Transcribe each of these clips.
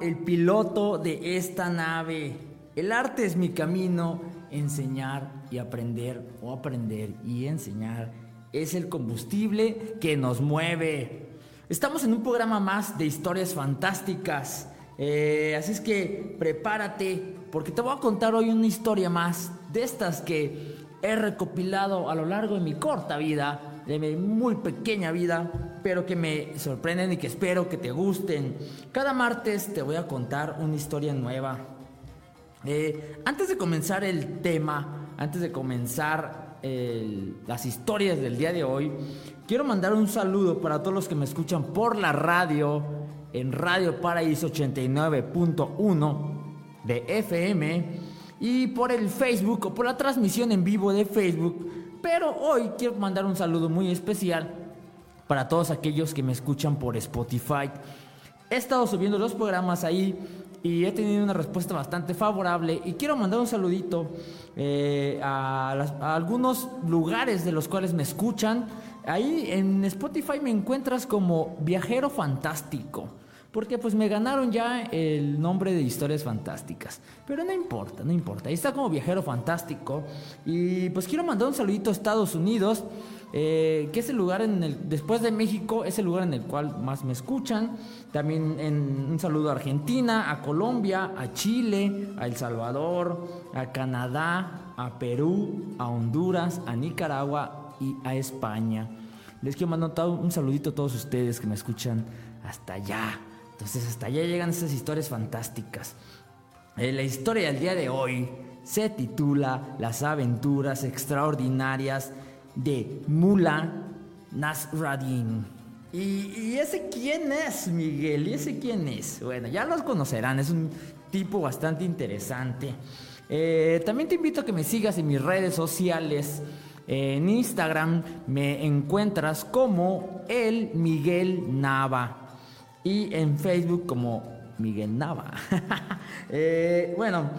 El piloto de esta nave. El arte es mi camino, enseñar y aprender o aprender y enseñar es el combustible que nos mueve. Estamos en un programa más de historias fantásticas. Eh, así es que prepárate porque te voy a contar hoy una historia más de estas que he recopilado a lo largo de mi corta vida de mi muy pequeña vida, pero que me sorprenden y que espero que te gusten. Cada martes te voy a contar una historia nueva. Eh, antes de comenzar el tema, antes de comenzar las historias del día de hoy, quiero mandar un saludo para todos los que me escuchan por la radio, en Radio Paraíso 89.1 de FM y por el Facebook o por la transmisión en vivo de Facebook pero hoy quiero mandar un saludo muy especial para todos aquellos que me escuchan por Spotify. He estado subiendo los programas ahí y he tenido una respuesta bastante favorable y quiero mandar un saludito eh, a, a, algunos lugares de los cuales me escuchan. Ahí en Spotify me encuentras como viajero fantástico. Porque pues me ganaron ya el nombre de historias fantásticas. Pero no importa, no importa. Ahí está como viajero fantástico. Y pues quiero mandar un saludito a Estados Unidos. Eh, que es el lugar en el, después de México, es el lugar en el cual más me escuchan. También un saludo a Argentina, a Colombia, a Chile, a El Salvador, a Canadá, a Perú, a Honduras, a Nicaragua y a España. Les quiero mandar un saludito a todos ustedes que me escuchan hasta allá. Entonces hasta allá llegan esas historias fantásticas. Eh, la historia del día de hoy se titula Las aventuras extraordinarias de Mula Nasradin. ¿Y, ese quién es, Miguel? ¿Y ese quién es? Bueno, ya los conocerán, es un tipo bastante interesante. Eh, también te invito a que me sigas en mis redes sociales. en Instagram me encuentras como el Miguel Nava y en Facebook como Miguel Nava. Eh, bueno,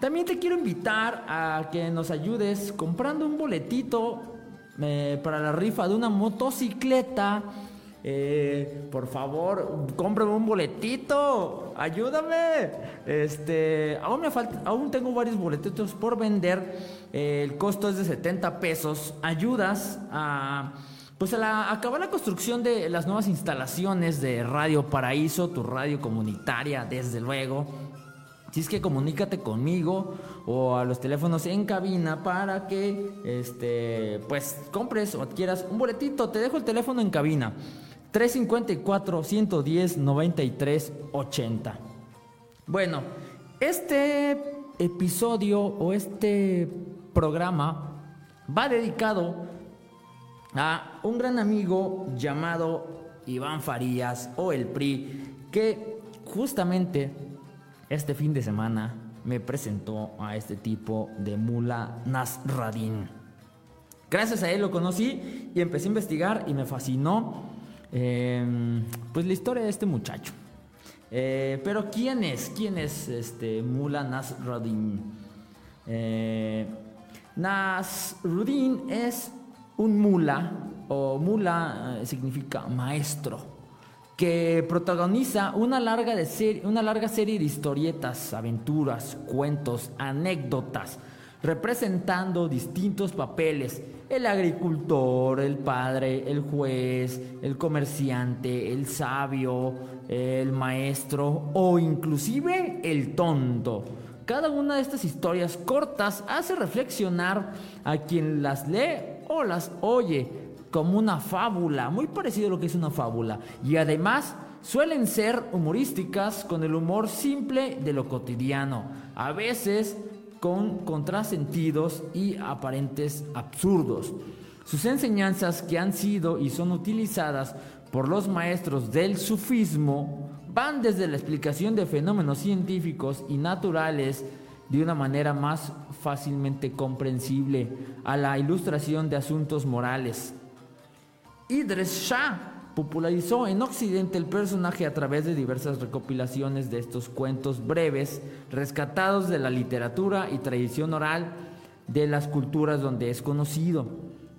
también te quiero invitar a que nos ayudes comprando un boletito eh, para la rifa de una motocicleta. Eh, por favor, cómprame un boletito, ayúdame. Este, aún me falta, aún tengo varios boletitos por vender. el costo es de 70 pesos. Ayudas a pues a acabar la construcción de las nuevas instalaciones de Radio Paraíso, tu radio comunitaria, desde luego. Si es que comunícate conmigo o a los teléfonos en cabina para que este pues compres o adquieras un boletito. Te dejo el teléfono en cabina. 354 110 93 80. Bueno, este episodio o este programa va dedicado a un gran amigo llamado Iván Farías o el PRI, que justamente este fin de semana me presentó a este tipo de Mula Nasradin. Gracias a él lo conocí y empecé a investigar y me fascinó em, pues la historia de este muchacho. Eh, pero ¿quién es? ¿Quién es este Mula Nasradin? Eh, Nasruddin es un mula, o mula eh, significa maestro. Que protagoniza una larga, una larga serie de historietas, aventuras, cuentos, anécdotas, representando distintos papeles, el agricultor, el padre, el juez, el comerciante, el sabio, el maestro o inclusive el tonto. Cada una de estas historias cortas hace reflexionar a quien las lee o las oye como una fábula, muy parecido a lo que es una fábula. Y además suelen ser humorísticas con el humor simple de lo cotidiano, a veces con contrasentidos y aparentes absurdos. Sus enseñanzas que han sido y son utilizadas por los maestros del sufismo van desde la explicación de fenómenos científicos y naturales de una manera más fácilmente comprensible a la ilustración de asuntos morales, Idris Shah popularizó en Occidente el personaje a través de diversas recopilaciones de estos cuentos breves rescatados de la literatura y tradición oral de las culturas donde es conocido.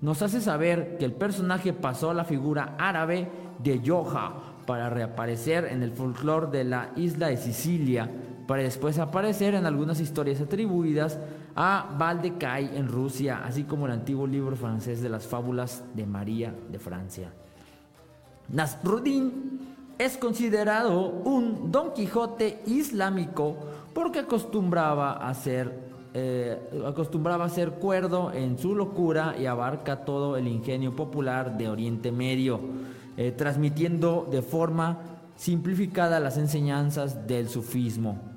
Nos hace saber que el personaje pasó a la figura árabe de Yoha para reaparecer en el folclore de la isla de Sicilia, para después aparecer en algunas historias atribuidas a Valdecay en Rusia, así como el antiguo libro francés de las fábulas de María de Francia. Nasruddin es considerado un Don Quijote islámico porque acostumbraba a ser eh, acostumbraba a ser cuerdo en su locura y abarca todo el ingenio popular de Oriente Medio, eh, transmitiendo de forma simplificada las enseñanzas del sufismo.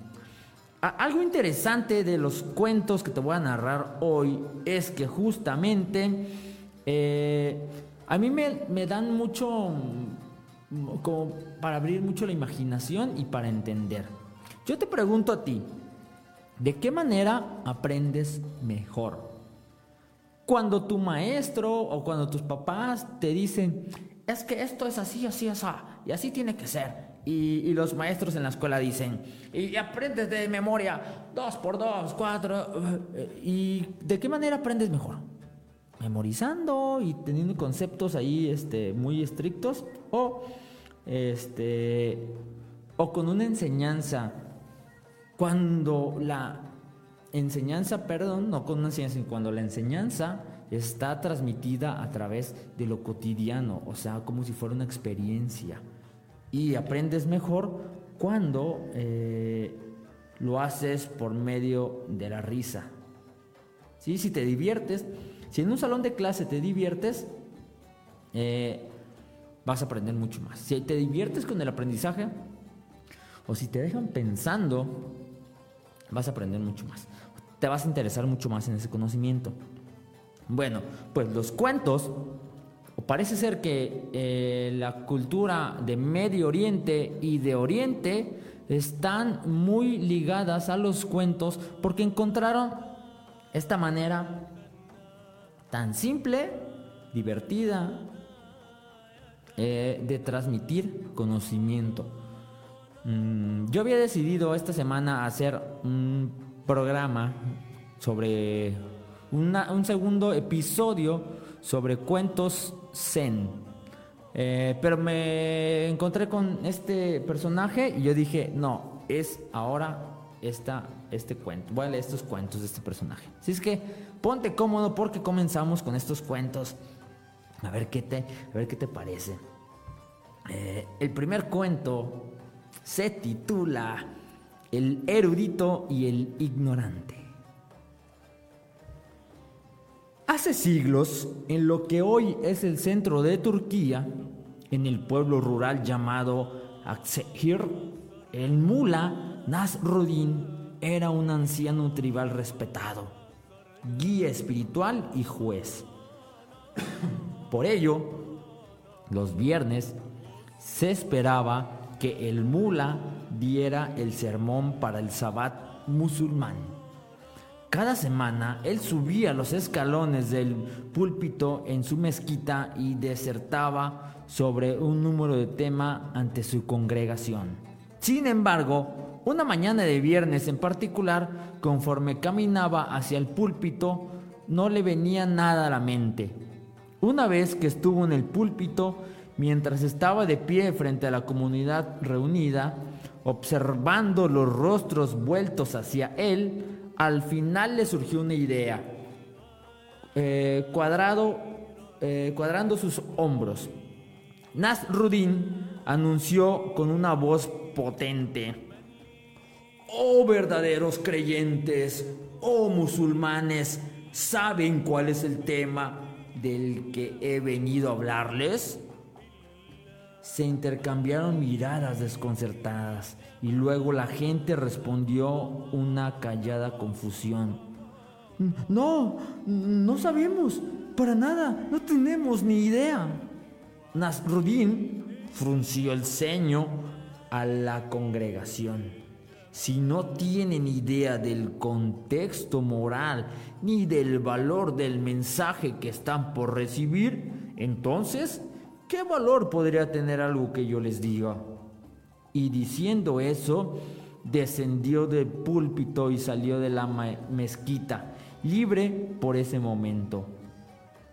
Algo interesante de los cuentos que te voy a narrar hoy es que justamente eh, a mí me, dan mucho mm, como para abrir mucho la imaginación y para entender. Yo te pregunto a ti, ¿de qué manera aprendes mejor? Cuando tu maestro o cuando tus papás te dicen, es que esto es así, así, así, y así tiene que ser. Y, los maestros en la escuela dicen, y aprendes de memoria, dos por dos, cuatro. Eh, ¿Y de qué manera aprendes mejor? Memorizando y teniendo conceptos ahí este, muy estrictos o, este, o con una enseñanza. Cuando la enseñanza, perdón, no con una enseñanza, cuando la enseñanza está transmitida a través de lo cotidiano, o sea, como si fuera una experiencia y aprendes mejor cuando eh, lo haces por medio de la risa. ¿Sí? Si te diviertes, si en un salón de clase te diviertes, eh, vas a aprender mucho más. Si te diviertes con el aprendizaje, o si te dejan pensando, vas a aprender mucho más. Te vas a interesar mucho más en ese conocimiento. Bueno, pues los cuentos parece ser que eh, la cultura de Medio Oriente y de Oriente están muy ligadas a los cuentos porque encontraron esta manera tan simple, divertida, eh, de transmitir conocimiento. Mm, yo había decidido esta semana hacer un programa sobre un segundo episodio sobre cuentos zen. Eh, pero me encontré con este personaje y yo dije, no, es ahora esta, este cuento. Voy a leer estos cuentos de este personaje. Así es que ponte cómodo porque comenzamos con estos cuentos. A ver qué te, a ver qué te parece. Eh, el primer cuento se titula El erudito y el ignorante. Hace siglos, en lo que hoy es el centro de Turquía, en el pueblo rural llamado Aksehir, el mula Nasruddin era un anciano tribal respetado, guía espiritual y juez. Por ello, los viernes se esperaba que el mula diera el sermón para el sabbat musulmán. Cada semana él subía los escalones del púlpito en su mezquita y desertaba sobre un número de tema ante su congregación. Sin embargo, una mañana de viernes en particular, conforme caminaba hacia el púlpito, no le venía nada a la mente. Una vez que estuvo en el púlpito, mientras estaba de pie frente a la comunidad reunida, observando los rostros vueltos hacia él, al final le surgió una idea. Eh, cuadrado, eh, cuadrando sus hombros. Nasruddin anunció con una voz potente. Oh verdaderos creyentes, oh musulmanes, ¿saben cuál es el tema del que he venido a hablarles? Se intercambiaron miradas desconcertadas y luego la gente respondió una callada confusión. No, no sabemos, para nada, no tenemos ni idea. Nasruddin frunció el ceño a la congregación. Si no tienen idea del contexto moral ni del valor del mensaje que están por recibir, entonces, ¿qué valor podría tener algo que yo les diga? Y diciendo eso, descendió del púlpito y salió de la mezquita, libre por ese momento.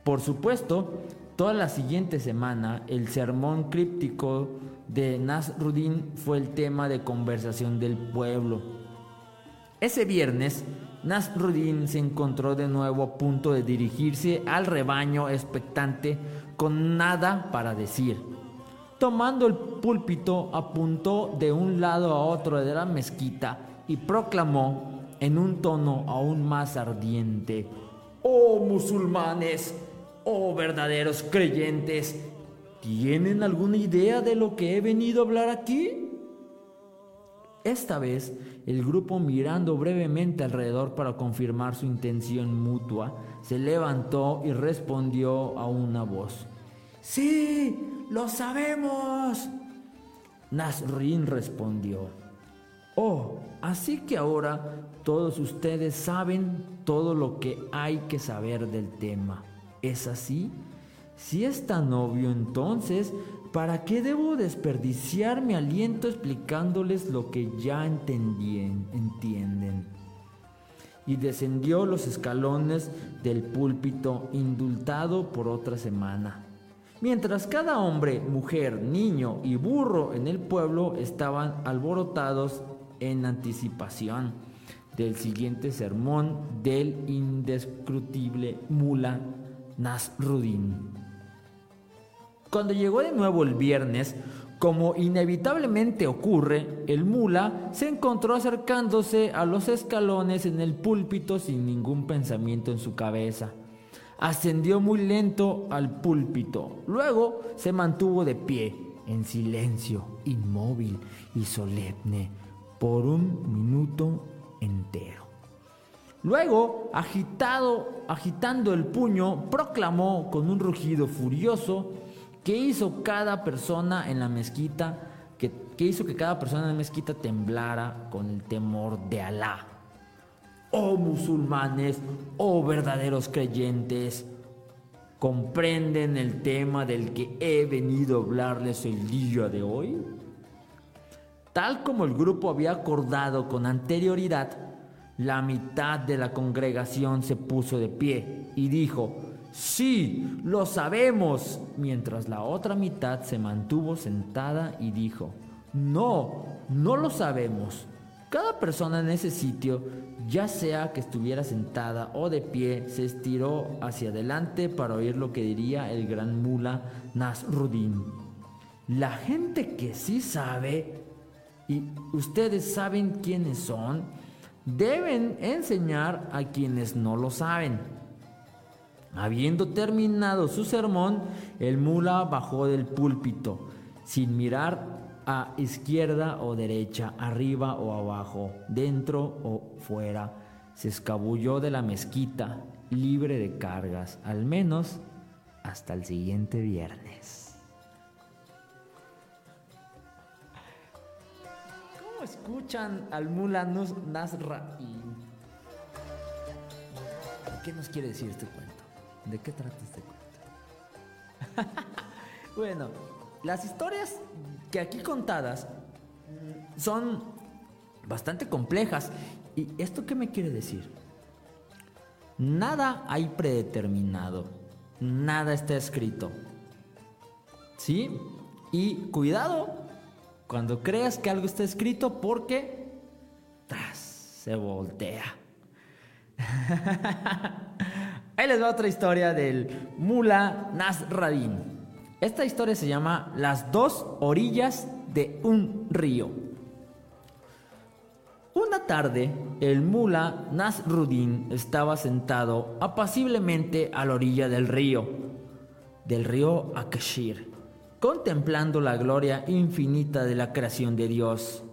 Por supuesto, toda la siguiente semana, el sermón críptico de Nasruddin fue el tema de conversación del pueblo. Ese viernes, Nasruddin se encontró de nuevo a punto de dirigirse al rebaño expectante con nada para decir. Tomando el púlpito, apuntó de un lado a otro de la mezquita y proclamó en un tono aún más ardiente, Oh musulmanes, oh verdaderos creyentes, ¿Tienen alguna idea de lo que he venido a hablar aquí? Esta vez, el grupo mirando brevemente alrededor para confirmar su intención mutua, se levantó y respondió a una voz. Sí, lo sabemos. Nasrin respondió. Oh, así que ahora todos ustedes saben todo lo que hay que saber del tema. ¿Es así? Si es tan obvio entonces, ¿para qué debo desperdiciar mi aliento explicándoles lo que ya entienden? Y descendió los escalones del púlpito indultado por otra semana. Mientras cada hombre, mujer, niño y burro en el pueblo estaban alborotados en anticipación del siguiente sermón del indescrutible mula Nasruddin. Cuando llegó de nuevo el viernes, como inevitablemente ocurre, el mula se encontró acercándose a los escalones en el púlpito sin ningún pensamiento en su cabeza. Ascendió muy lento al púlpito, luego se mantuvo de pie, en silencio, inmóvil y solemne, por un minuto entero. Luego, agitado, agitando el puño, proclamó con un rugido furioso ¿Qué hizo cada persona en la mezquita? ¿Qué, hizo que cada persona en la mezquita temblara con el temor de Alá? Oh musulmanes, oh verdaderos creyentes, ¿comprenden el tema del que he venido a hablarles el día de hoy? Tal como el grupo había acordado con anterioridad, la mitad de la congregación se puso de pie y dijo, Sí, lo sabemos. Mientras la otra mitad se mantuvo sentada y dijo, no, no lo sabemos. Cada persona en ese sitio, ya sea que estuviera sentada o de pie, se estiró hacia adelante para oír lo que diría el gran mula Nasruddin. La gente que sí sabe, y ustedes saben quiénes son, deben enseñar a quienes no lo saben. Habiendo terminado su sermón, el mula bajó del púlpito, sin mirar a izquierda o derecha, arriba o abajo, dentro o fuera. Se escabulló de la mezquita, libre de cargas, al menos hasta el siguiente viernes. ¿Cómo escuchan al mula Nasra? ¿Qué nos quiere decir este cuento? ¿De qué trata este cuento? bueno, las historias que aquí contadas son bastante complejas. ¿Y esto qué me quiere decir? Nada hay predeterminado, nada está escrito. ¿Sí? Y cuidado cuando creas que algo está escrito porque tras, se voltea. Ahí les va otra historia del Mula Nasradin. Esta historia se llama Las dos orillas de un río. Una tarde, el mula Nasruddin estaba sentado apaciblemente a la orilla del río, del río Akashir, contemplando la gloria infinita de la creación de Dios.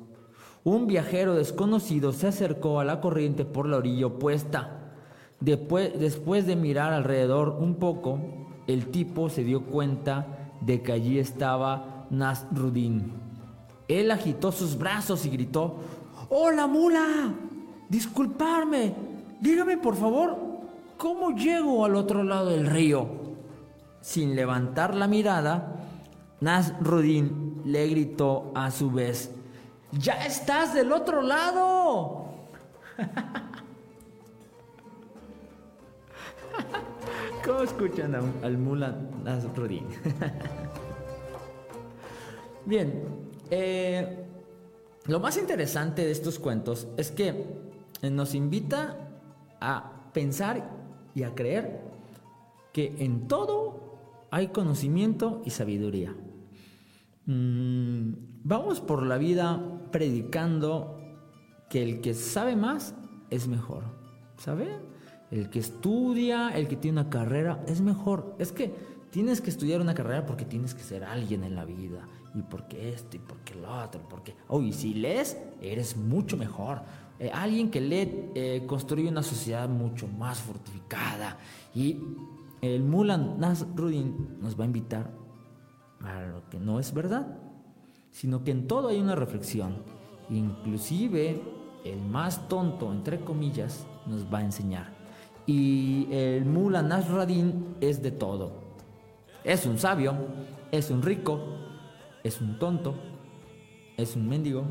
Un viajero desconocido se acercó a la corriente por la orilla opuesta. Después, después de mirar alrededor un poco, el tipo se dio cuenta de que allí estaba Nasruddin. Él agitó sus brazos y gritó, ¡Hola mula! Disculparme, dígame por favor, ¿cómo llego al otro lado del río? Sin levantar la mirada, Nasruddin le gritó a su vez, ¡Ya estás del otro lado! ¿Cómo escuchan al mula Nasruddin? Bien, eh, lo más interesante de estos cuentos es que nos invita a pensar y a creer que en todo hay conocimiento y sabiduría. Mm, vamos por la vida predicando que el que sabe más es mejor. ¿Saben? El que estudia, el que tiene una carrera, es mejor. Es que tienes que estudiar una carrera porque tienes que ser alguien en la vida. Y porque esto, y porque lo otro, porque... Oh, y si lees, eres mucho mejor. Eh, alguien que lee eh, construye una sociedad mucho más fortificada. Y el Mulan Nasruddin nos va a invitar a lo que no es verdad, sino que en todo hay una reflexión. Inclusive el más tonto, entre comillas, nos va a enseñar. Y el Mula Nasradin es de todo. Es un sabio, es un rico, es un tonto, es un mendigo,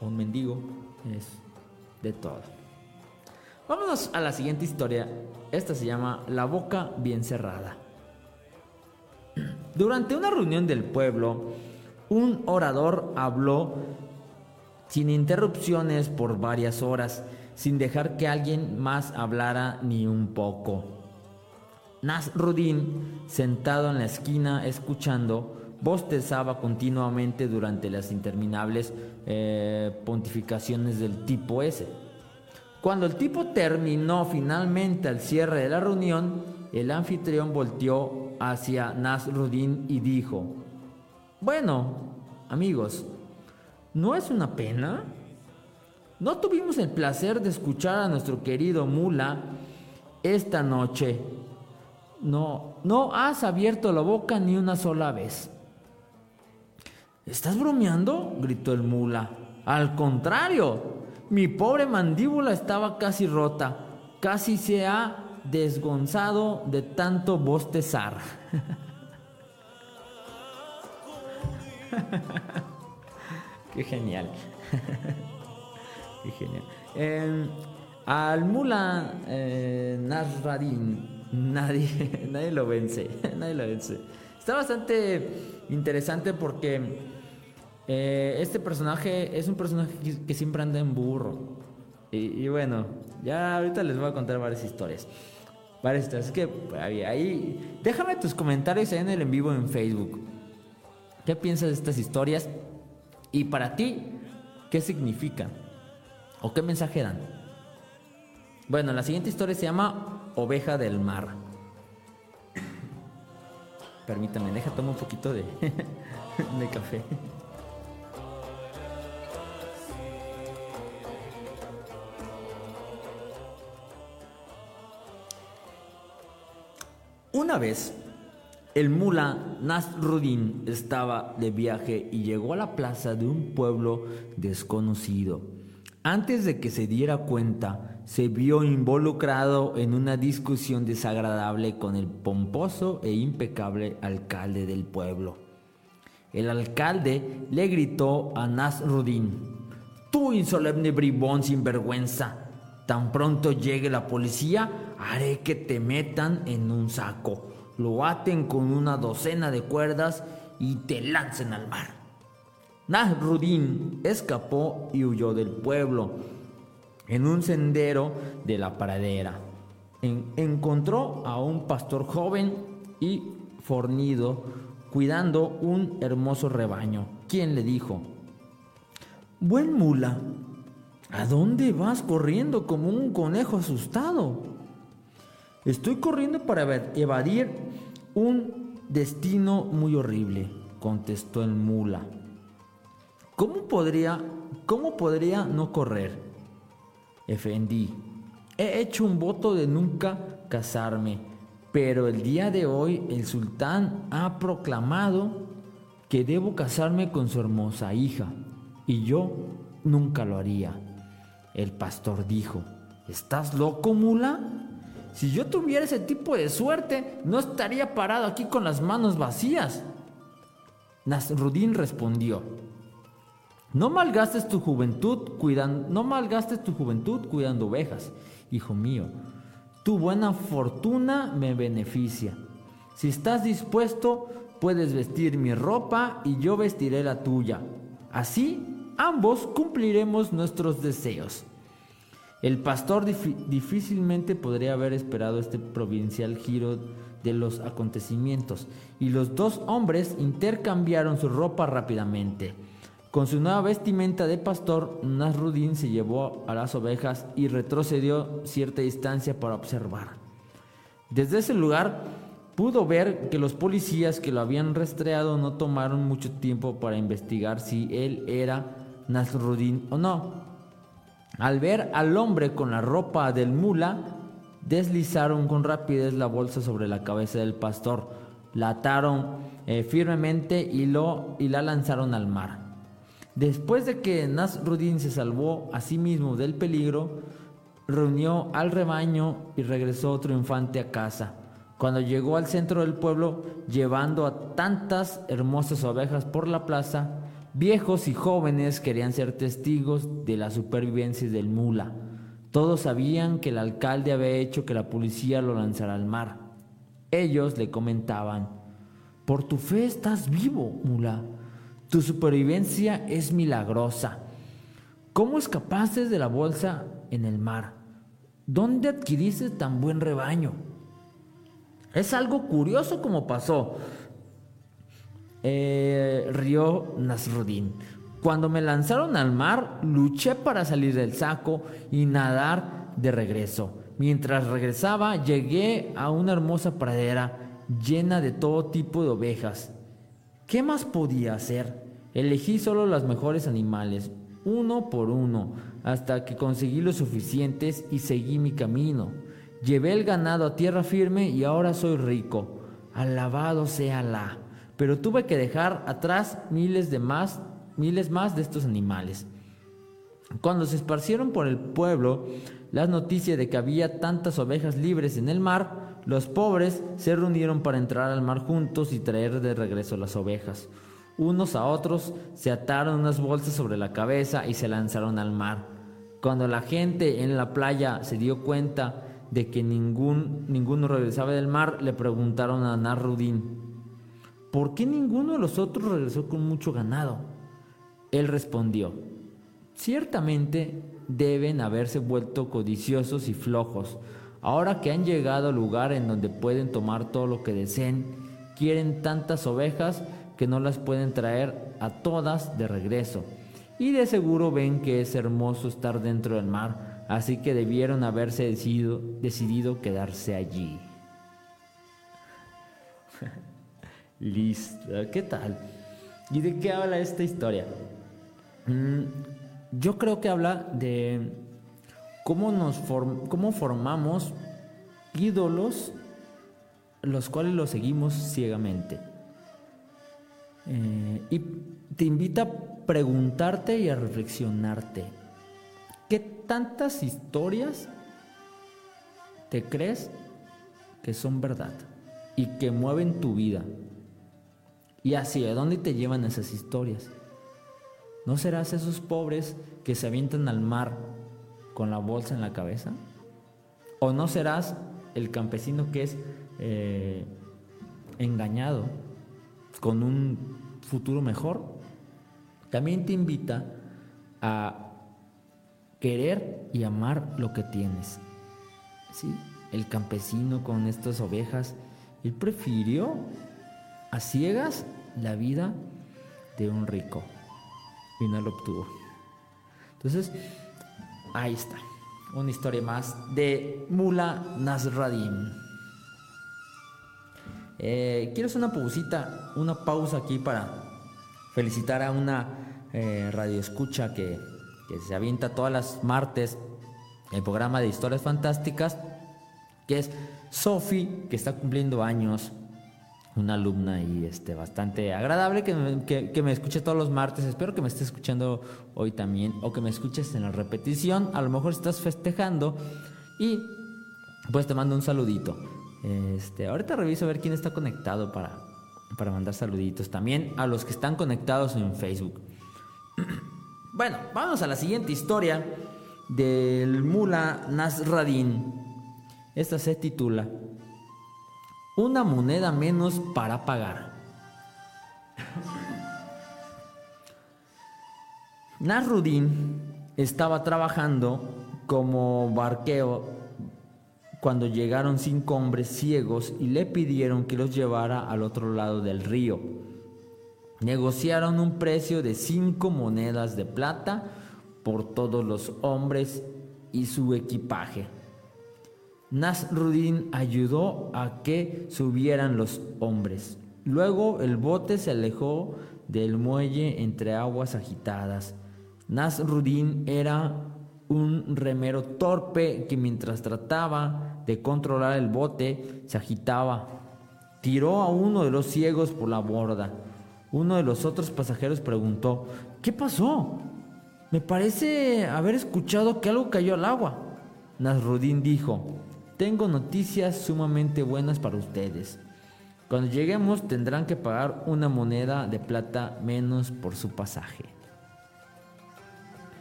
un mendigo, es de todo. Vámonos a la siguiente historia. Esta se llama La boca bien cerrada. Durante una reunión del pueblo, un orador habló sin interrupciones por varias horas sin dejar que alguien más hablara ni un poco. Nasruddin, sentado en la esquina escuchando, bostezaba continuamente durante las interminables eh, pontificaciones del tipo ese. Cuando el tipo terminó finalmente al cierre de la reunión, el anfitrión volteó hacia Nasruddin y dijo, bueno, amigos, ¿no es una pena? No tuvimos el placer de escuchar a nuestro querido Mula esta noche. No, no has abierto la boca ni una sola vez. ¿Estás bromeando? gritó el Mula. Al contrario, mi pobre mandíbula estaba casi rota, casi se ha desgonzado de tanto bostezar. Qué genial. Genial. Eh, al Mula eh, nadie, nadie lo vence. nadie lo vence. Está bastante interesante porque eh, este personaje es un personaje que, siempre anda en burro. Y, bueno, ya ahorita les voy a contar varias historias. Varias historias. Es que ahí, déjame tus comentarios ahí en el en vivo en Facebook. ¿Qué piensas de estas historias? Y para ti, ¿qué significan? ¿O qué mensaje dan? Bueno, la siguiente historia se llama Oveja del Mar. Permítame, deja tomar un poquito de, de café. Una vez, el mula Nasruddin estaba de viaje y llegó a la plaza de un pueblo desconocido. Antes de que se diera cuenta, se vio involucrado en una discusión desagradable con el pomposo e impecable alcalde del pueblo. El alcalde le gritó a Nasruddin, Tú insolemne bribón sin vergüenza, tan pronto llegue la policía, haré que te metan en un saco. lo aten con una docena de cuerdas y te lancen al mar. Nasrudin escapó y huyó del pueblo en un sendero de la pradera. encontró a un pastor joven y fornido cuidando un hermoso rebaño, quien le dijo, Buen mula, ¿a dónde vas corriendo como un conejo asustado? Estoy corriendo para evadir un destino muy horrible, contestó el mula. ¿Cómo podría, cómo podría no correr? Efendí, he hecho un voto de nunca casarme, pero el día de hoy el sultán ha proclamado que debo casarme con su hermosa hija, y yo nunca lo haría. El pastor dijo, ¿estás loco, mula? Si yo tuviera ese tipo de suerte, no estaría parado aquí con las manos vacías. Nasrudin respondió, no malgastes tu juventud cuidando, no malgastes tu juventud cuidando ovejas, hijo mío. Tu buena fortuna me beneficia. Si estás dispuesto, puedes vestir mi ropa y yo vestiré la tuya. Así, ambos cumpliremos nuestros deseos. El pastor difícilmente podría haber esperado este provincial giro de los acontecimientos, y los dos hombres intercambiaron su ropa rápidamente. Con su nueva vestimenta de pastor, Nasruddin se llevó a las ovejas y retrocedió cierta distancia para observar. Desde ese lugar pudo ver que los policías que lo habían rastreado no tomaron mucho tiempo para investigar si él era Nasruddin o no. Al ver al hombre con la ropa del mula, deslizaron con rapidez la bolsa sobre la cabeza del pastor, la ataron eh, firmemente y, lo, y la lanzaron al mar. Después de que Nasruddin se salvó a sí mismo del peligro, reunió al rebaño y regresó triunfante a casa. Cuando llegó al centro del pueblo, llevando a tantas hermosas ovejas por la plaza, viejos y jóvenes querían ser testigos de la supervivencia del mula. Todos sabían que el alcalde había hecho que la policía lo lanzara al mar. Ellos le comentaban, por tu fe estás vivo, mula. Tu supervivencia es milagrosa. ¿Cómo escapaste de la bolsa en el mar? ¿Dónde adquiriste tan buen rebaño? Es algo curioso como pasó. Eh, rió Nasruddin. Cuando me lanzaron al mar, luché para salir del saco y nadar de regreso. Mientras regresaba, llegué a una hermosa pradera llena de todo tipo de ovejas. ¿Qué más podía hacer? Elegí solo los mejores animales, uno por uno, hasta que conseguí los suficientes y seguí mi camino. Llevé el ganado a tierra firme y ahora soy rico. Alabado sea la. Pero tuve que dejar atrás miles de más, miles más de estos animales. Cuando se esparcieron por el pueblo las noticias de que había tantas ovejas libres en el mar, los pobres se reunieron para entrar al mar juntos y traer de regreso las ovejas. Unos a otros se ataron unas bolsas sobre la cabeza y se lanzaron al mar. Cuando la gente en la playa se dio cuenta de que ningún, ninguno regresaba del mar, le preguntaron a Narudín, ¿por qué ninguno de los otros regresó con mucho ganado? Él respondió, ciertamente deben haberse vuelto codiciosos y flojos, Ahora que han llegado al lugar en donde pueden tomar todo lo que deseen, quieren tantas ovejas que no las pueden traer a todas de regreso. Y de seguro ven que es hermoso estar dentro del mar, así que debieron haberse decidido, quedarse allí. Listo, ¿qué tal? ¿Y de qué habla esta historia? Mm, yo creo que habla de cómo, nos cómo formamos ídolos los cuales los seguimos ciegamente. Eh, y te invita a preguntarte y a reflexionarte. ¿Qué tantas historias te crees que son verdad y que mueven tu vida? Y así, ¿a dónde te llevan esas historias? ¿No serás esos pobres que se avientan al mar con la bolsa en la cabeza? ¿O no serás el campesino que es eh, engañado con un futuro mejor, también te invita a querer y amar lo que tienes. ¿Sí? El campesino con estas ovejas, él prefirió a ciegas la vida de un rico y no lo obtuvo. Entonces, ahí está, una historia más de Mula Nasradim. Eh, quiero hacer una pausita, una pausa aquí para felicitar a una eh, radioescucha que, que se avienta todas las martes el programa de historias fantásticas, que es Sofi, que está cumpliendo años una alumna y este, bastante agradable que me, que, me escuche todos los martes. Espero que me estés escuchando hoy también o que me escuches en la repetición. A lo mejor estás festejando y pues te mando un saludito. Este, ahorita reviso a ver quién está conectado para, para mandar saluditos. También a los que están conectados en Facebook. bueno, vamos a la siguiente historia del Mula Nasradin. Esta se titula una moneda menos para pagar. Nasruddin estaba trabajando como barqueo cuando llegaron cinco hombres ciegos y le pidieron que los llevara al otro lado del río. Negociaron un precio de cinco monedas de plata por todos los hombres y su equipaje. Nasruddin ayudó a que subieran los hombres. Luego el bote se alejó del muelle entre aguas agitadas. Nasruddin era un remero torpe que mientras trataba de controlar el bote se agitaba. Tiró a uno de los ciegos por la borda. Uno de los otros pasajeros preguntó, ¿qué pasó? Me parece haber escuchado que algo cayó al agua. Nasruddin dijo, tengo noticias sumamente buenas para ustedes. Cuando lleguemos tendrán que pagar una moneda de plata menos por su pasaje.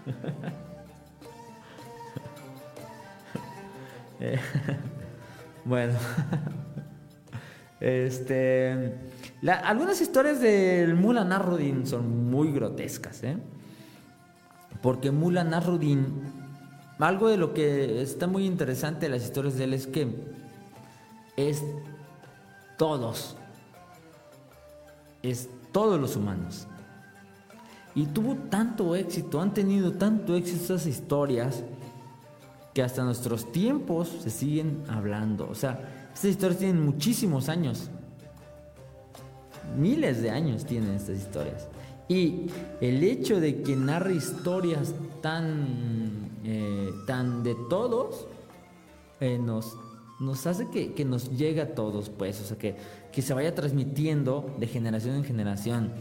Bueno, este, algunas historias del Mula Narrudin son muy grotescas, ¿eh? porque Mula Narrudin algo de lo que está muy interesante de las historias de él es que es todos, es todos los humanos. Y tuvo tanto éxito, han tenido tanto éxito esas historias que hasta nuestros tiempos se siguen hablando. O sea, estas historias tienen muchísimos años. Miles de años tienen estas historias. Y el hecho de que narre historias tan eh, tan de todos, eh, nos, nos hace que, nos llegue a todos, pues, o sea, que, que se vaya transmitiendo de generación en generación.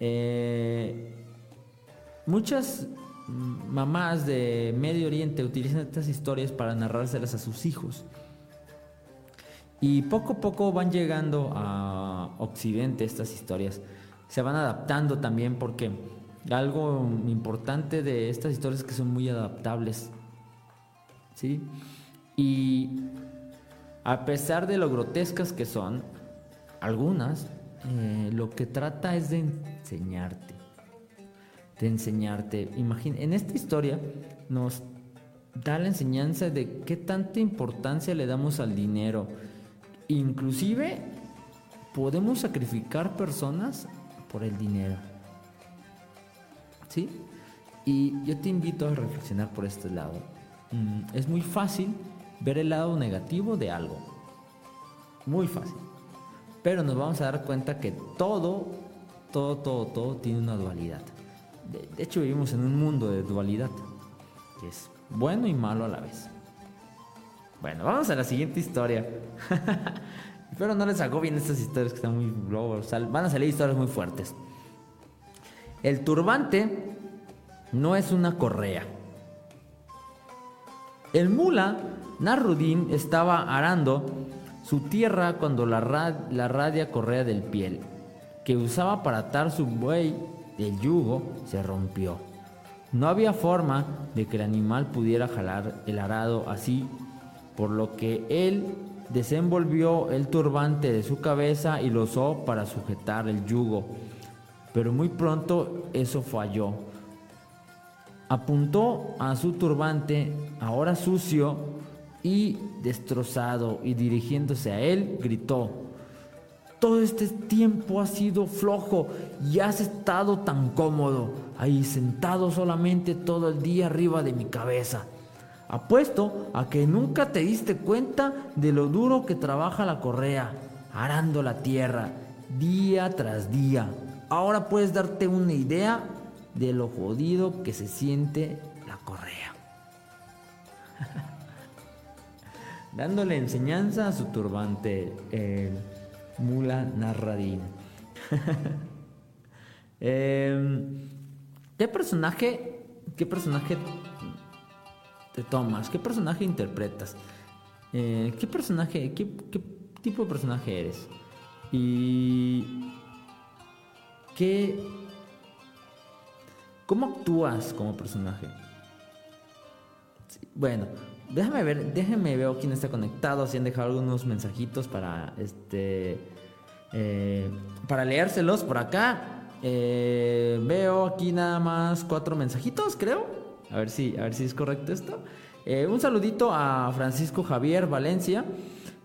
Eh, muchas mamás de Medio Oriente utilizan estas historias para narrárselas a sus hijos. Y poco a poco van llegando a Occidente estas historias. Se van adaptando también porque algo importante de estas historias es que son muy adaptables. ¿Sí? Y a pesar de lo grotescas que son, algunas, eh, lo que trata es de enseñarte. De enseñarte. Imagina, en esta historia nos da la enseñanza de qué tanta importancia le damos al dinero. Inclusive podemos sacrificar personas por el dinero. ¿Sí? Y yo te invito a reflexionar por este lado. Mm, es muy fácil ver el lado negativo de algo. Muy fácil. Pero nos vamos a dar cuenta que todo, todo, todo, todo tiene una dualidad. De, hecho, vivimos en un mundo de dualidad, que es bueno y malo a la vez. Bueno, vamos a la siguiente historia. Pero no les bien estas historias que están muy... Van a salir historias muy fuertes. El turbante no es una correa. El mula Narudín estaba arando su tierra cuando la, la radia correa del piel, que usaba para atar su buey del yugo, se rompió. No había forma de que el animal pudiera jalar el arado así, por lo que él desenvolvió el turbante de su cabeza y lo usó para sujetar el yugo. Pero muy pronto eso falló. Apuntó a su turbante, ahora sucio y destrozado, y dirigiéndose a él, gritó, todo este tiempo has sido flojo y has estado tan cómodo, ahí sentado solamente todo el día arriba de mi cabeza. Apuesto a que nunca te diste cuenta de lo duro que trabaja la correa, arando la tierra, día tras día. Ahora puedes darte una idea de lo jodido que se siente la correa. Dándole enseñanza a su turbante, el Mula Narradín. Em, ¿Qué personaje, qué personaje te tomas? ¿Qué personaje interpretas? Eh, ¿Qué personaje, qué, qué tipo de personaje eres? Y cómo actúas como personaje. bueno, déjame ver, déjame ver quién está conectado, si han dejado algunos mensajitos para este eh, para leérselos por acá. Eh, veo aquí nada más cuatro mensajitos, creo. A ver si, a ver si es correcto esto. Eh, un saludito a Francisco Javier Valencia.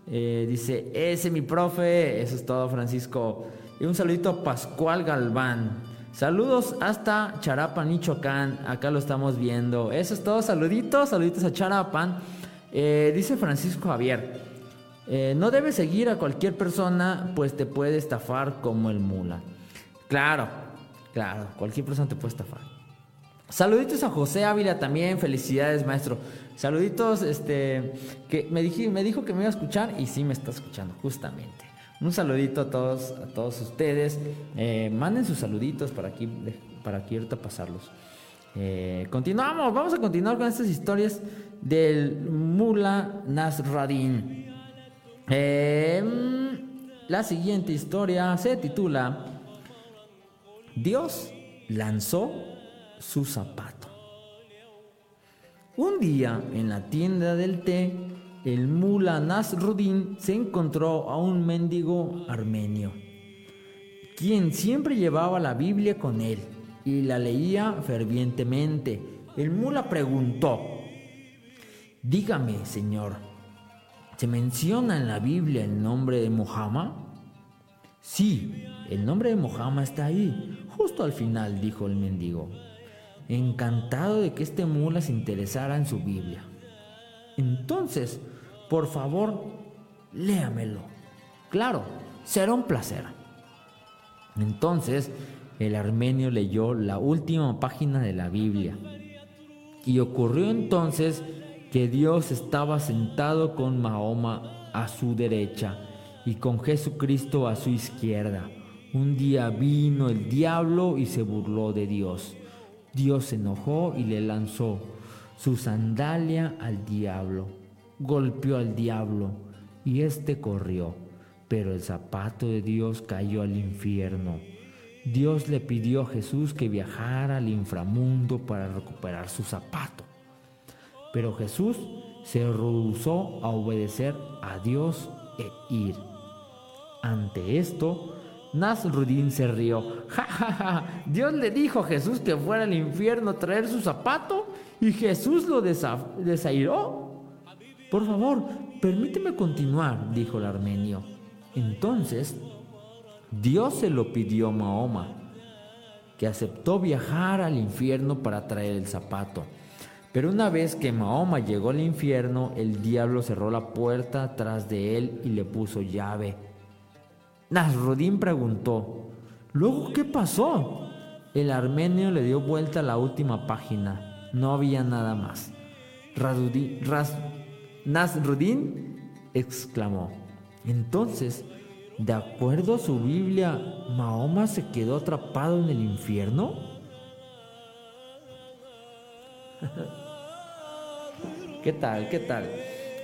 dice, ese mi profe. Eso es todo, Francisco. Y un saludito a Pascual Galván. Saludos hasta Charapan, Michoacán. Acá lo estamos viendo. Eso es todo. Saluditos, saluditos a Charapan. dice Francisco Javier. Eh, no debes seguir a cualquier persona, pues te puede estafar como el mula. Claro, claro, cualquier persona te puede estafar. Saluditos a José Ávila también, felicidades maestro. Saluditos, este, que me, me dijo que me iba a escuchar y sí me está escuchando, justamente. Un saludito a todos, a todos ustedes. Eh, manden sus saluditos para aquí, para ahorita pasarlos. Eh, continuamos, vamos a continuar con estas historias del Mula Nasradin. Em, la siguiente historia se titula Dios lanzó su zapato. Un día en la tienda del té, el mula Nasruddin se encontró a un mendigo armenio, quien siempre llevaba la Biblia con él y la leía fervientemente. El mula preguntó, Dígame, señor, ¿Se menciona en la Biblia el nombre de Mohammed? Sí, el nombre de Mohammed está ahí, justo al final, dijo el mendigo, encantado de que este mula se interesara en su Biblia. Entonces, por favor, léamelo. Claro, será un placer. Entonces, el armenio leyó la última página de la Biblia. Y ocurrió entonces que Dios estaba sentado con Mahoma a su derecha y con Jesucristo a su izquierda. Un día vino el diablo y se burló de Dios. Dios se enojó y le lanzó su sandalia al diablo. Golpeó al diablo y éste corrió, pero el zapato de Dios cayó al infierno. Dios le pidió a Jesús que viajara al inframundo para recuperar su zapato. Pero Jesús se rehusó a obedecer a Dios e ir. Ante esto, Nasruddin se rió. ¡Ja, ja, ja! Dios le dijo a Jesús que fuera al infierno a traer su zapato y Jesús lo desairó. Por favor, permíteme continuar, dijo el armenio. Entonces, Dios se lo pidió a Mahoma, que aceptó viajar al infierno para traer el zapato. Pero una vez que Mahoma llegó al infierno, el diablo cerró la puerta tras de él y le puso llave. Nasruddin preguntó, ¿luego qué pasó? El armenio le dio vuelta a la última página. No había nada más. Nasruddin exclamó. Entonces, de acuerdo a su Biblia, ¿Mahoma se quedó atrapado en el infierno? ¿Qué tal? ¿Qué tal?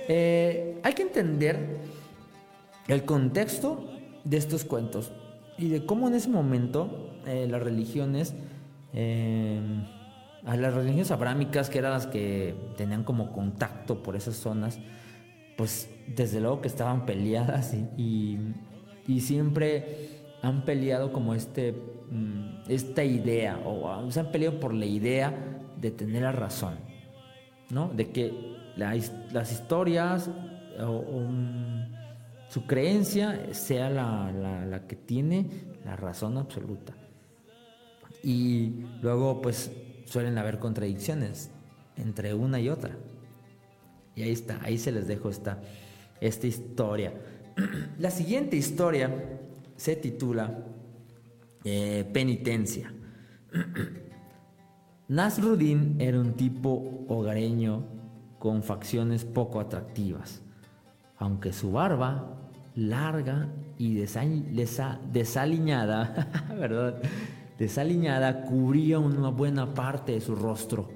Eh, hay que entender el contexto de estos cuentos y de cómo en ese momento eh, las religiones, eh, las religiones abrámicas, que eran las que tenían como contacto por esas zonas, pues desde luego que estaban peleadas y, y, siempre han peleado como este, mm, esta idea, o se han peleado por la idea de tener la razón, ¿no? De que las historias o, mm, su creencia sea la, la que tiene la razón absoluta. Y luego pues suelen haber contradicciones entre una y otra. Y ahí está, ahí se les dejo esta, esta historia. La siguiente historia se titula eh, Penitencia. Nasruddin era un tipo hogareño con facciones poco atractivas, aunque su barba larga y desaliñada, ¿verdad? Desaliñada cubría una buena parte de su rostro.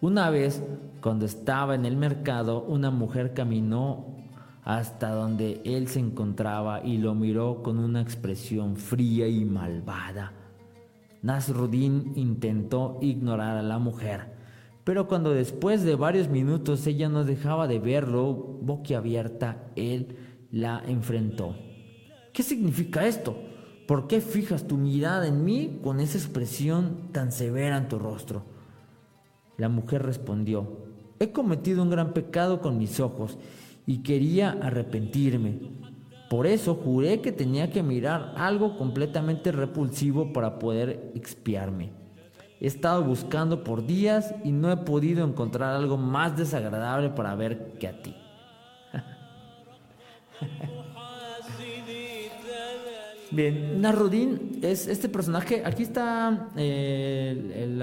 Una vez, cuando estaba en el mercado, una mujer caminó hasta donde él se encontraba y lo miró con una expresión fría y malvada. Nasruddin intentó ignorar a la mujer, pero cuando después de varios minutos ella no dejaba de verlo boquiabierta, él la enfrentó. ¿Qué significa esto? ¿Por qué fijas tu mirada en mí con esa expresión tan severa en tu rostro? La mujer respondió, he cometido un gran pecado con mis ojos y quería arrepentirme. Por eso juré que tenía que mirar algo completamente repulsivo para poder expiarme. He estado buscando por días y no he podido encontrar algo más desagradable para ver que a ti. Bien, Narudín es este personaje. Aquí está eh,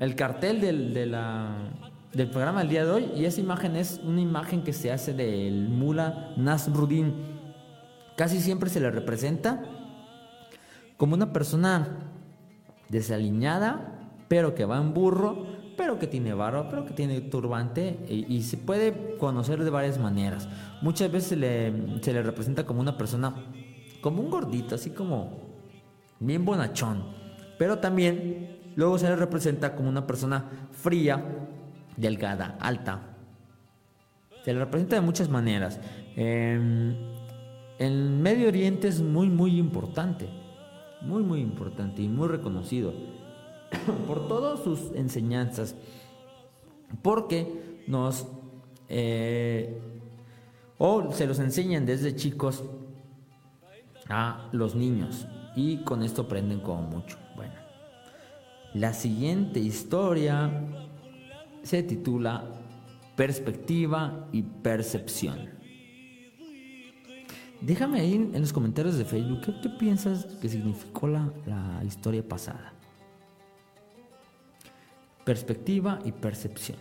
el, cartel del, del programa del día de hoy. Y esa imagen es una imagen que se hace del mula Nasruddin. Casi siempre se le representa como una persona desaliñada, pero que va en burro, pero que tiene barba, pero que tiene turbante. Y, se puede conocer de varias maneras. Muchas veces se le, se le representa como una persona como un gordito, así como bien bonachón. Pero también luego se le representa como una persona fría, delgada, alta. Se le representa de muchas maneras. en Medio Oriente es muy, muy importante. Muy, muy importante y muy reconocido. por todas sus enseñanzas. Porque nos... Eh, o se los enseñan desde chicos a los niños y con esto aprenden como mucho. Bueno, la siguiente historia se titula Perspectiva y Percepción. Déjame ahí en los comentarios de Facebook qué, piensas que significó la, la historia pasada. Perspectiva y percepción.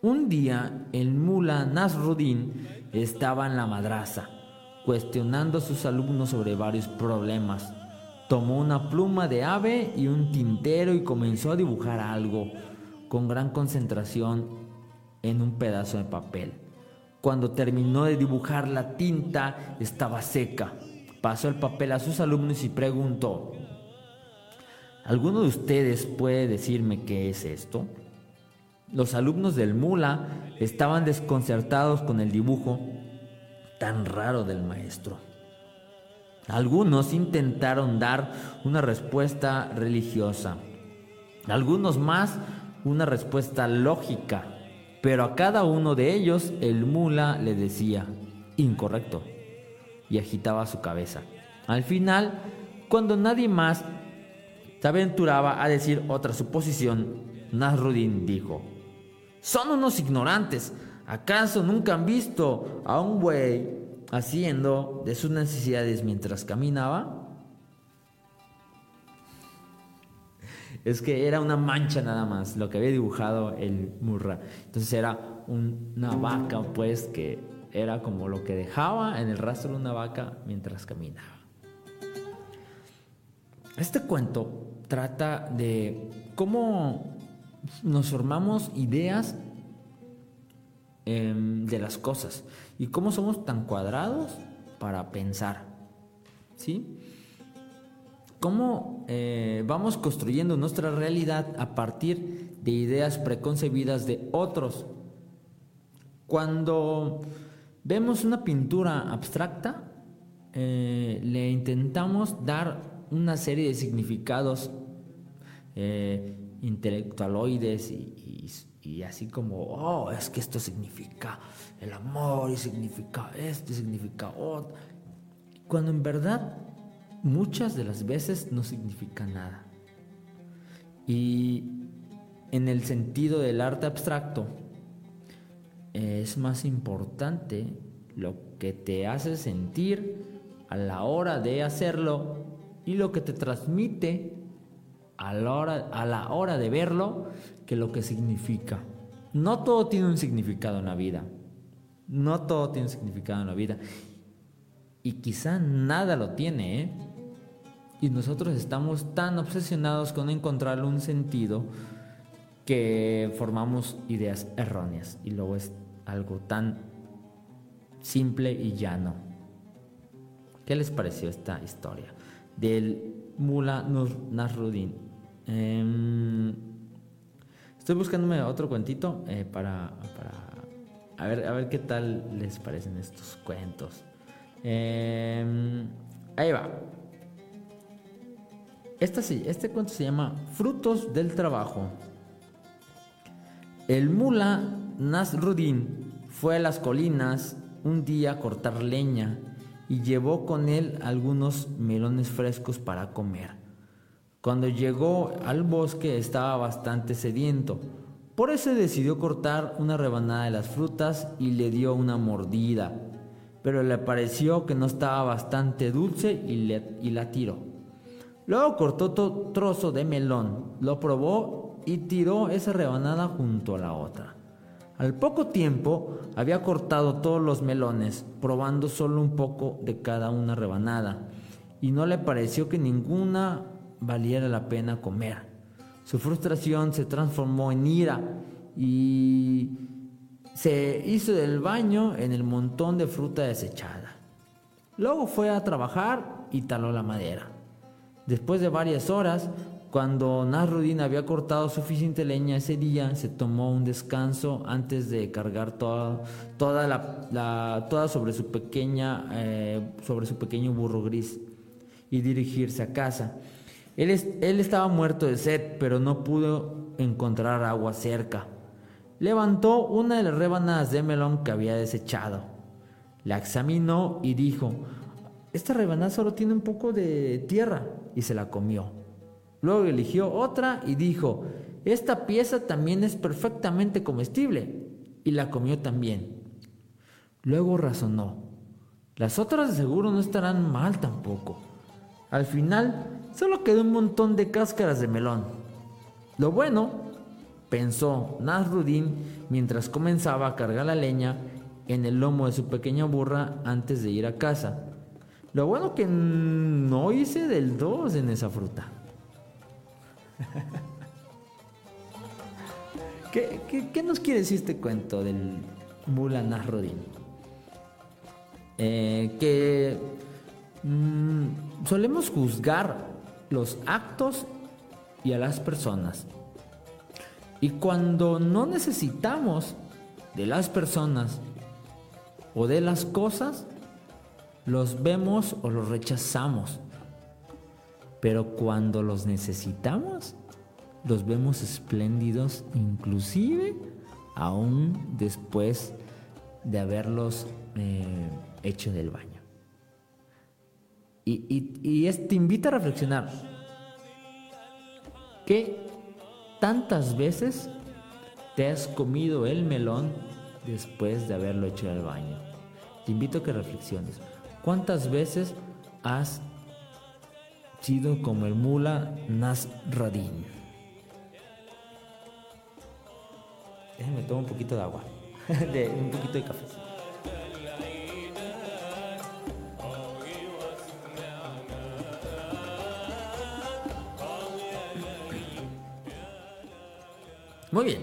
Un día el mula Nasruddin estaba en la madraza cuestionando a sus alumnos sobre varios problemas. Tomó una pluma de ave y un tintero y comenzó a dibujar algo con gran concentración en un pedazo de papel. Cuando terminó de dibujar la tinta estaba seca. Pasó el papel a sus alumnos y preguntó, ¿alguno de ustedes puede decirme qué es esto? Los alumnos del mula estaban desconcertados con el dibujo tan raro del maestro. Algunos intentaron dar una respuesta religiosa, algunos más una respuesta lógica, pero a cada uno de ellos el mula le decía, incorrecto, y agitaba su cabeza. Al final, cuando nadie más se aventuraba a decir otra suposición, Nasruddin dijo, son unos ignorantes, ¿Acaso nunca han visto a un güey haciendo de sus necesidades mientras caminaba? Es que era una mancha nada más, lo que había dibujado el Murra. Entonces era una vaca, pues, que era como lo que dejaba en el rastro de una vaca mientras caminaba. Este cuento trata de cómo nos formamos ideas Em, de las cosas y cómo somos tan cuadrados para pensar. ¿Sí? Cómo eh, vamos construyendo nuestra realidad a partir de ideas preconcebidas de otros. Cuando vemos una pintura abstracta, eh, le intentamos dar una serie de significados eh, intelectualoides y, y, así como, oh, es que esto significa el amor y significa esto y significa otro. Cuando en verdad muchas de las veces no significa nada. Y en el sentido del arte abstracto, es más importante lo que te hace sentir a la hora de hacerlo y lo que te transmite a la hora, a la hora de verlo que lo que significa. No todo tiene un significado en la vida. No todo tiene un significado en la vida. Y quizá nada lo tiene, ¿eh? Y nosotros estamos tan obsesionados con encontrarle un sentido que formamos ideas erróneas. Y luego es algo tan simple y llano. ¿Qué les pareció esta historia? Del Mula Nasruddin. Em, estoy buscándome otro cuentito eh, para, a, ver, a ver qué tal les parecen estos cuentos. Em, ahí va. Esta, este cuento se llama Frutos del Trabajo. El mula Nasruddin fue a las colinas un día a cortar leña y llevó con él algunos melones frescos para comer. Cuando llegó al bosque estaba bastante sediento, por eso decidió cortar una rebanada de las frutas y le dio una mordida, pero le pareció que no estaba bastante dulce y, y la tiró. Luego cortó otro trozo de melón, lo probó y tiró esa rebanada junto a la otra. Al poco tiempo había cortado todos los melones, probando solo un poco de cada una rebanada, y no le pareció que ninguna valiera la pena comer. Su frustración se transformó en ira y se hizo del baño en el montón de fruta desechada. Luego fue a trabajar y taló la madera. Después de varias horas, cuando Nasruddin había cortado suficiente leña ese día, se tomó un descanso antes de cargar toda, toda, la, toda sobre, su pequeña, eh, sobre su pequeño burro gris y dirigirse a casa. Él, estaba muerto de sed, pero no pudo encontrar agua cerca. Levantó una de las rebanadas de melón que había desechado. La examinó y dijo, esta rebanada solo tiene un poco de tierra y se la comió. Luego eligió otra y dijo, esta pieza también es perfectamente comestible y la comió también. Luego razonó, las otras de seguro no estarán mal tampoco. Al final solo quedó un montón de cáscaras de melón. Lo bueno, pensó Nasruddin mientras comenzaba a cargar la leña en el lomo de su pequeña burra antes de ir a casa. Lo bueno que no hice del 2 en esa fruta. ¿Qué, nos quiere decir este cuento del Mula Nasruddin? Eh, que mm, solemos juzgar los actos y a las personas. Y cuando no necesitamos de las personas o de las cosas, los vemos o los rechazamos. Pero cuando los necesitamos, los vemos espléndidos, inclusive aún después de haberlos eh, hecho del baño. Y, y, te invita a reflexionar. ¿Qué tantas veces te has comido el melón después de haberlo hecho del baño? Te invito a que reflexiones. ¿Cuántas veces has sido como el mula Nasradin? Déjame tomar un poquito de agua, un poquito de café. Muy bien.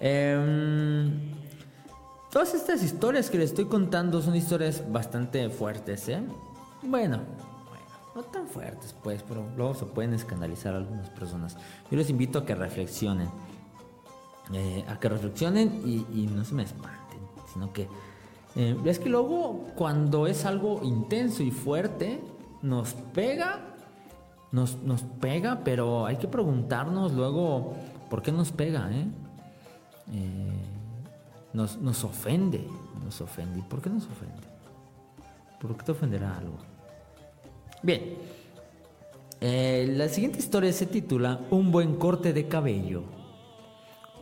Eh, Todas estas historias que les estoy contando son historias bastante fuertes, ¿eh? Bueno, no tan fuertes pues, pero luego se pueden escandalizar algunas personas. Yo les invito a que reflexionen. Eh, a que reflexionen y, no se me espanten. sino que eh, es que luego cuando es algo intenso y fuerte, nos pega, nos, nos pega, pero hay que preguntarnos luego por qué nos pega, ¿eh? eh nos, nos ofende, nos ofende. ¿Y por qué nos ofende? ¿Por qué te ofenderá algo? Bien, eh, la siguiente historia se titula Un buen corte de cabello.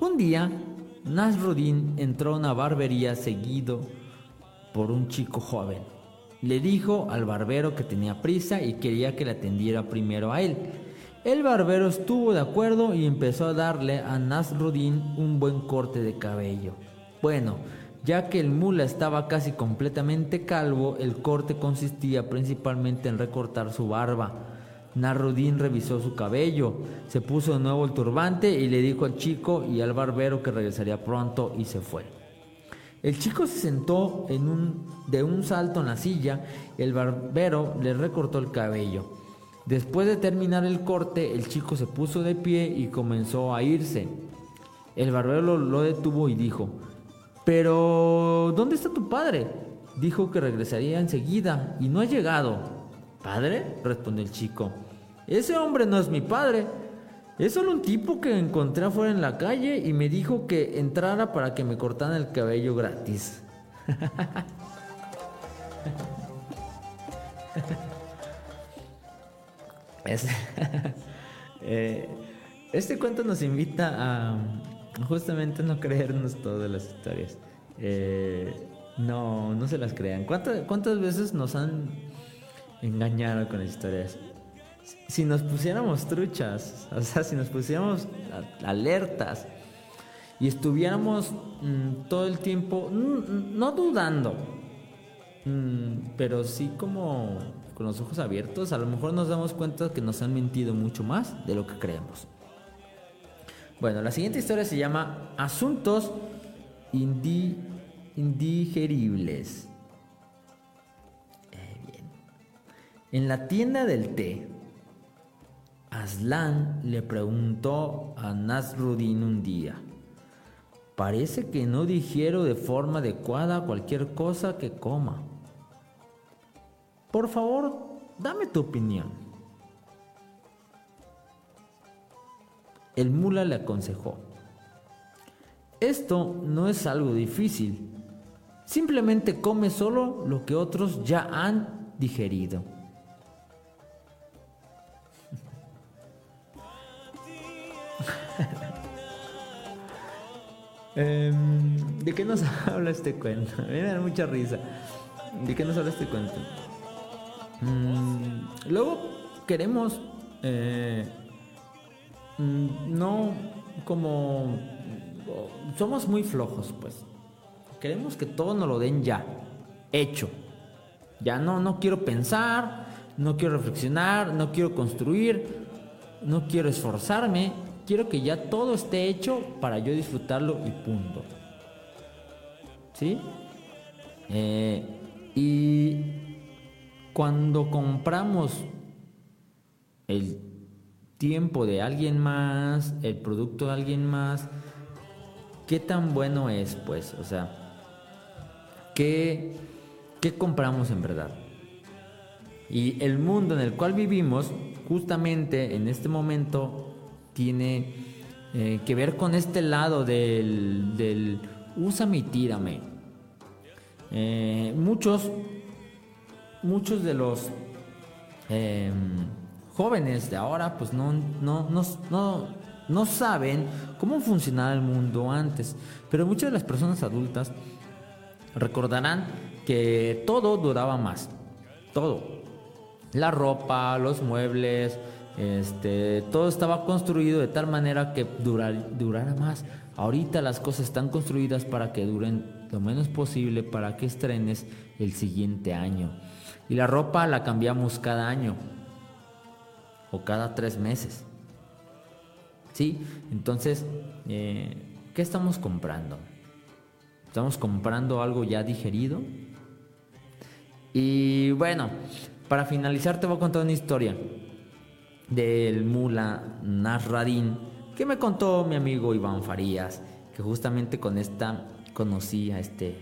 Un día, Nasruddin entró a una barbería seguido por un chico joven. Le dijo al barbero que tenía prisa y quería que le atendiera primero a él. El barbero estuvo de acuerdo y empezó a darle a Nasruddin un buen corte de cabello. Bueno, ya que el mula estaba casi completamente calvo, el corte consistía principalmente en recortar su barba. Nasruddin revisó su cabello, se puso de nuevo el turbante y le dijo al chico y al barbero que regresaría pronto y se fue. El chico se sentó de un salto en la silla, el barbero le recortó el cabello. Después de terminar el corte, el chico se puso de pie y comenzó a irse. El barbero lo detuvo y dijo, pero ¿dónde está tu padre? Dijo que regresaría enseguida y no ha llegado. ¿Padre? respondió el chico. Ese hombre no es mi padre. Es solo un tipo que encontré afuera en la calle y me dijo que entrara para que me cortaran el cabello gratis. Eh, este cuento nos invita a justamente no creernos todas las historias. Eh, no, no se las crean. ¿Cuántas, ¿Cuántas veces nos han engañado con las historias? si nos pusiéramos truchas, o sea, si nos pusiéramos alertas y estuviéramos mm, todo el tiempo, mm, no dudando, mm, pero sí como con los ojos abiertos, a lo mejor nos damos cuenta que nos han mentido mucho más de lo que creemos. Bueno, la siguiente historia se llama Asuntos indigeribles. Eh. En la tienda del té, Aslan le preguntó a Nasruddin un día, parece que no digiero de forma adecuada cualquier cosa que coma. Por favor, dame tu opinión. El mula le aconsejó, esto no es algo difícil, simplemente come solo lo que otros ya han digerido. Em, ¿De qué nos habla este cuento? me da mucha risa. ¿De qué nos habla este cuento? Mm, luego queremos eh, mm, no como somos muy flojos, pues. Queremos que todo nos lo den ya, hecho. Ya no, no quiero pensar, no quiero reflexionar, no quiero construir, no quiero esforzarme, quiero que ya todo esté hecho para yo disfrutarlo y punto. ¿Sí? Eh, y cuando compramos el tiempo de alguien más, el producto de alguien más, ¿qué tan bueno es? Pues, o sea, ¿qué, qué compramos en verdad? Y el mundo en el cual vivimos, justamente en este momento, tiene eh, que ver con este lado del, del úsame y tírame. Eh, muchos, muchos de los em, jóvenes de ahora pues no, no, no, no saben cómo funcionaba el mundo antes, pero muchas de las personas adultas recordarán que todo duraba más, todo. La ropa, los muebles, este, todo estaba construido de tal manera que durara más. Ahorita las cosas están construidas para que duren lo menos posible para que estrenes el siguiente año. Y la ropa la cambiamos cada año o cada tres meses. ¿Sí? Entonces, eh, ¿qué estamos comprando? ¿Estamos comprando algo ya digerido? Y bueno, para finalizar te voy a contar una historia del mula Nasradin que me contó mi amigo Iván Farías, que justamente con esta conocí a este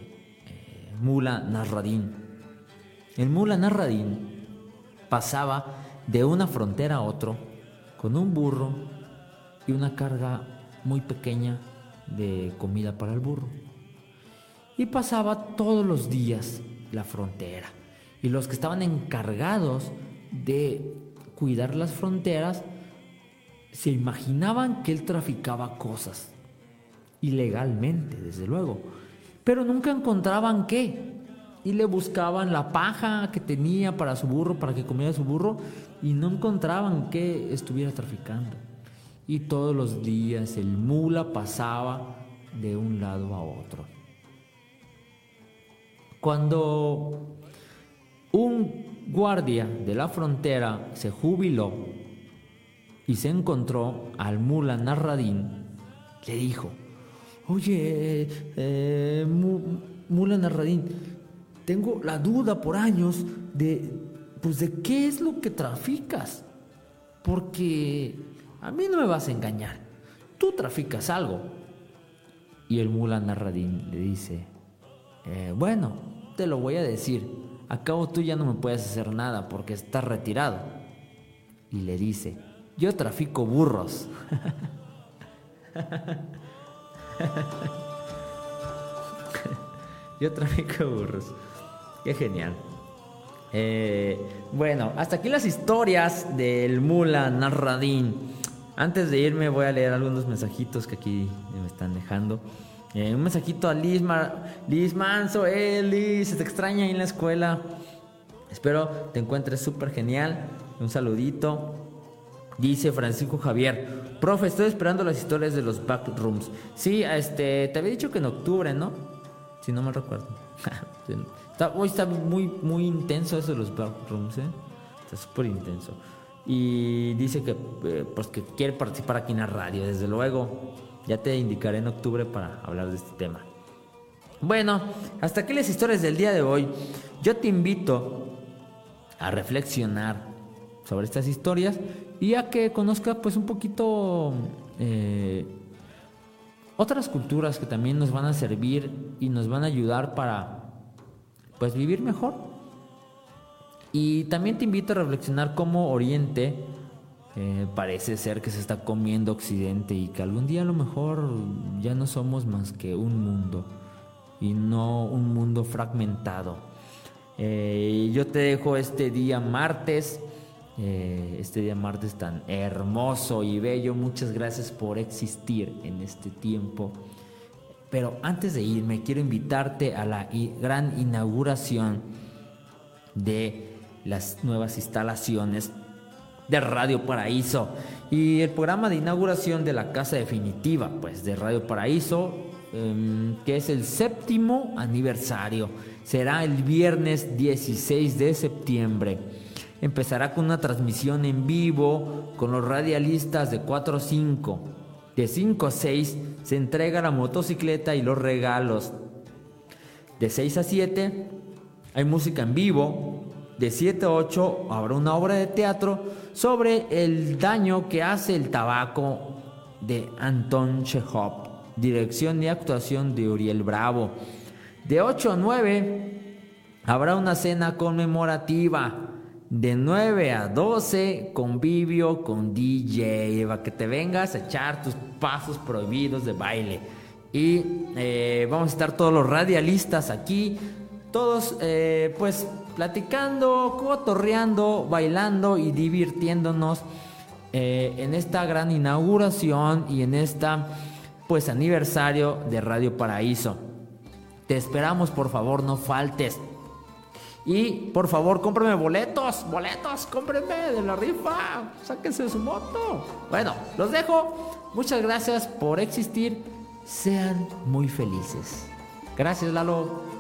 mula Narradín. El mula Narradín pasaba de una frontera a otro con un burro y una carga muy pequeña de comida para el burro. Y pasaba todos los días la frontera. Y los que estaban encargados de cuidar las fronteras se imaginaban que él traficaba cosas. Ilegalmente, desde luego. Pero nunca encontraban qué. Y le buscaban la paja que tenía para su burro, para que comiera su burro, y no encontraban que estuviera traficando. Y todos los días el mula pasaba de un lado a otro. Cuando un guardia de la frontera se jubiló y se encontró al mula Narradín, le dijo, oye, eh, mula Narradín, tengo la duda por años de, pues, de qué es lo que traficas, porque a mí no me vas a engañar, tú traficas algo. Y el mula Narradín le dice, eh, bueno, te lo voy a decir, acabo tú ya no me puedes hacer nada porque estás retirado. Y le dice, yo trafico burros. Yo trafico burros. Qué genial. Eh, bueno, hasta aquí las historias del Mula Narradín. Antes de irme voy a leer algunos mensajitos que aquí me están dejando. Eh, un mensajito a Liz, Liz Manso. Eh, Liz, se te extraña ahí en la escuela. Espero te encuentres súper genial. Un saludito. Dice Francisco Javier, profe, estoy esperando las historias de los backrooms. Sí, este, te había dicho que en octubre, ¿no? Si no me recuerdo. hoy está muy, muy intenso eso de los backrooms, ¿eh? Está súper intenso. Y dice que, eh, pues que quiere participar aquí en la radio, desde luego. Ya te indicaré en octubre para hablar de este tema. Bueno, hasta aquí las historias del día de hoy. Yo te invito a reflexionar sobre estas historias y a que conozca pues un poquito eh, otras culturas que también nos van a servir y nos van a ayudar para pues vivir mejor. Y también te invito a reflexionar cómo Oriente eh, parece ser que se está comiendo Occidente y que algún día a lo mejor ya no somos más que un mundo y no un mundo fragmentado. Eh, yo te dejo este día martes eh, este día martes tan hermoso y bello. Muchas gracias por existir en este tiempo. Pero antes de irme, quiero invitarte a la gran inauguración de las nuevas instalaciones de Radio Paraíso y el programa de inauguración de la casa definitiva, pues de Radio Paraíso, em, que es el séptimo aniversario. Será el viernes 16 de septiembre empezará con una transmisión en vivo con los radialistas de 4 a 5. De 5 a 6 se entrega la motocicleta y los regalos. De 6 a 7 hay música en vivo. De 7 a 8 habrá una obra de teatro sobre el daño que hace el tabaco de Anton Chekhov. Dirección y actuación de Uriel Bravo. De 8 a 9 habrá una cena conmemorativa de 9 a 12, convivio con DJ, para que te vengas a echar tus pasos prohibidos de baile. Y eh, vamos a estar todos los radialistas aquí, todos eh, pues platicando, cotorreando, bailando y divirtiéndonos eh, en esta gran inauguración y en esta pues aniversario de Radio Paraíso. Te esperamos, por favor, no faltes. Y por favor, cómprame boletos, boletos, cómprenme de la rifa, sáquense su moto. Bueno, los dejo. Muchas gracias por existir. Sean muy felices. Gracias, Lalo.